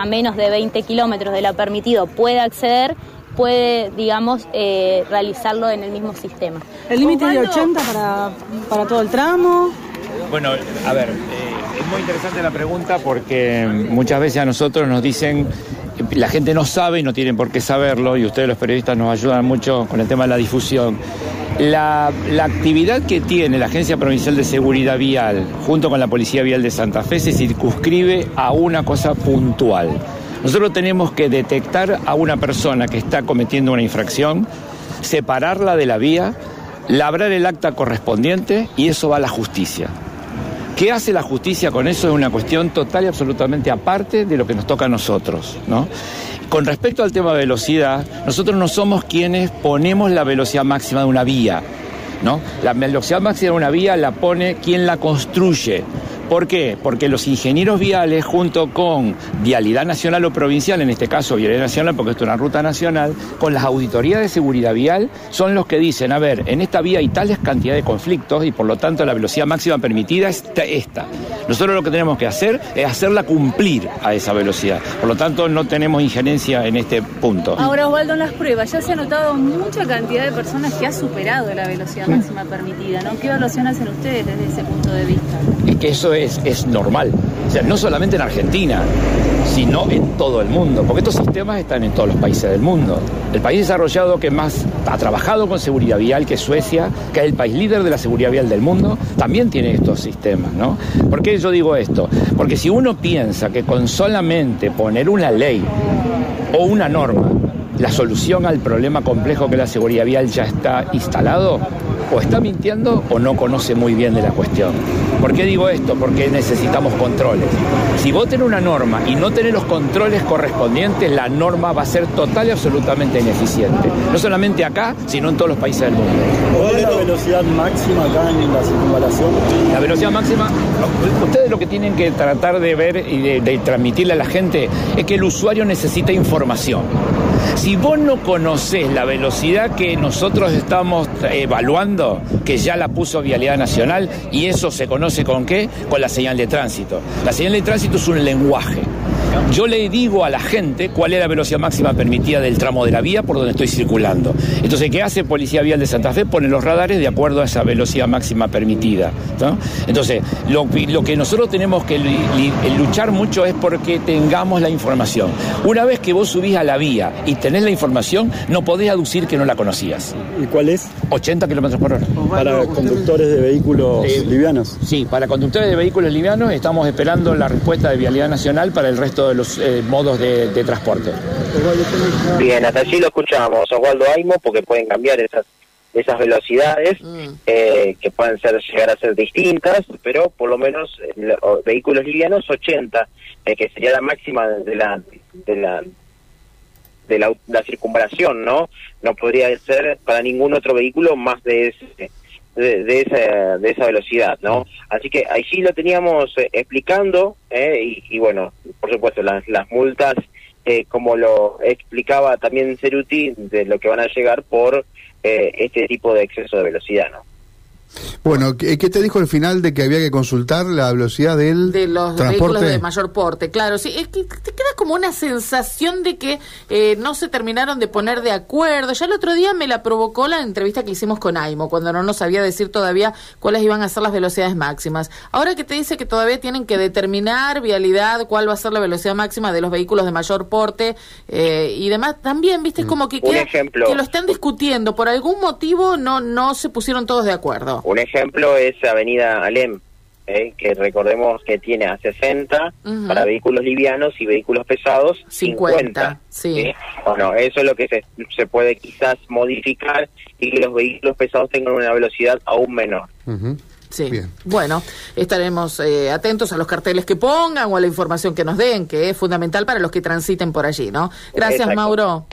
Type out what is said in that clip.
a menos de 20 kilómetros de la permitido puede acceder, puede, digamos, eh, realizarlo en el mismo sistema. ¿El límite es de 80 para, para todo el tramo? Bueno, a ver, eh, es muy interesante la pregunta porque muchas veces a nosotros nos dicen, la gente no sabe y no tienen por qué saberlo, y ustedes los periodistas nos ayudan mucho con el tema de la difusión. La, actividad que tiene la Agencia Provincial de Seguridad Vial junto con la Policía Vial de Santa Fe se circunscribe a una cosa puntual. Nosotros tenemos que detectar a una persona que está cometiendo una infracción, separarla de la vía, labrar el acta correspondiente y eso va a la justicia. ¿Qué hace la justicia con eso? Es una cuestión total y absolutamente aparte de lo que nos toca a nosotros, ¿no? Con respecto al tema de velocidad, nosotros no somos quienes ponemos la velocidad máxima de una vía, ¿no? La velocidad máxima de una vía la pone quien la construye. ¿Por qué? Porque los ingenieros viales, junto con Vialidad Nacional o Provincial, en este caso Vialidad Nacional, porque esto es una ruta nacional, con las auditorías de seguridad vial, son los que dicen, a ver, en esta vía hay tales cantidades de conflictos y por lo tanto la velocidad máxima permitida es esta. Nosotros lo que tenemos que hacer es hacerla cumplir a esa velocidad. Por lo tanto, no tenemos injerencia en este punto. Ahora, Osvaldo, en las pruebas ya se ha notado mucha cantidad de personas que ha superado la velocidad máxima permitida, ¿no? ¿Qué evaluación hacen ustedes desde ese punto de vista? Que eso es, es normal. O sea, no solamente en Argentina, sino en todo el mundo, porque estos sistemas están en todos los países del mundo. El país desarrollado que más ha trabajado con seguridad vial, que es Suecia, que es el país líder de la seguridad vial del mundo, también tiene estos sistemas, ¿no? ¿Por qué yo digo esto? Porque si uno piensa que con solamente poner una ley o una norma, la solución al problema complejo que la seguridad vial ya está instalado, o está mintiendo o no conoce muy bien de la cuestión. ¿Por qué digo esto? Porque necesitamos controles. Si vos tenés una norma y no tenés los controles correspondientes, la norma va a ser total y absolutamente ineficiente. No solamente acá, sino en todos los países del mundo. ¿Cuál es la velocidad máxima acá en la circunvalación? La velocidad máxima, ustedes lo que tienen que tratar de ver y de, de transmitirle a la gente es que el usuario necesita información. Si vos no conocés la velocidad que nosotros estamos evaluando, que ya la puso Vialidad Nacional, y eso se conoce con qué? Con la señal de tránsito. La señal de tránsito es un lenguaje. Yo le digo a la gente cuál es la velocidad máxima permitida del tramo de la vía por donde estoy circulando. Entonces, ¿qué hace Policía Vial de Santa Fe? Pone los radares de acuerdo a esa velocidad máxima permitida. ¿no? Entonces, lo, lo, que nosotros tenemos que luchar mucho es porque tengamos la información. Una vez que vos subís a la vía y tenés la información, no podés aducir que no la conocías. ¿Y cuál es? 80 kilómetros por hora. Para conductores de vehículos eh, livianos. Sí, para conductores de vehículos livianos estamos esperando la respuesta de Vialidad Nacional para el resto de los eh, modos de, de, transporte. Bien, hasta allí lo escuchamos, Osvaldo Aimo, porque pueden cambiar esas esas velocidades mm. eh, que pueden ser llegar a ser distintas, pero por lo menos eh, vehículos livianos 80, eh, que sería la máxima de la de la de la, la, circunvalación, ¿no? No podría ser para ningún otro vehículo más de ese de, de, esa, de esa velocidad, ¿no? Así que ahí sí lo teníamos eh, explicando eh, y, y, bueno, por supuesto, las, las multas, eh, como lo explicaba también Ceruti, de lo que van a llegar por este tipo de exceso de velocidad, ¿no? Bueno, ¿qué te dijo al final de que había que consultar la velocidad del de los transporte? vehículos de mayor porte? Claro, sí, es que te queda como una sensación de que eh, no se terminaron de poner de acuerdo. Ya el otro día me la provocó la entrevista que hicimos con Aimo, cuando no nos sabía decir todavía cuáles iban a ser las velocidades máximas. Ahora que te dice que todavía tienen que determinar vialidad, cuál va a ser la velocidad máxima de los vehículos de mayor porte eh, y demás, también, viste, es como que, queda, ejemplo, que lo están discutiendo. Por algún motivo no, no se pusieron todos de acuerdo. Un ejemplo es Avenida Alem, ¿eh? que recordemos que tiene a 60 uh -huh. para vehículos livianos y vehículos pesados 50. 50 sí. ¿sí? Bueno, eso es lo que se, se, puede quizás modificar y que los vehículos pesados tengan una velocidad aún menor. Uh -huh. Sí. Bien. Bueno, estaremos eh, atentos a los carteles que pongan o a la información que nos den, que es fundamental para los que transiten por allí, ¿no? Gracias, Exacto. Mauro.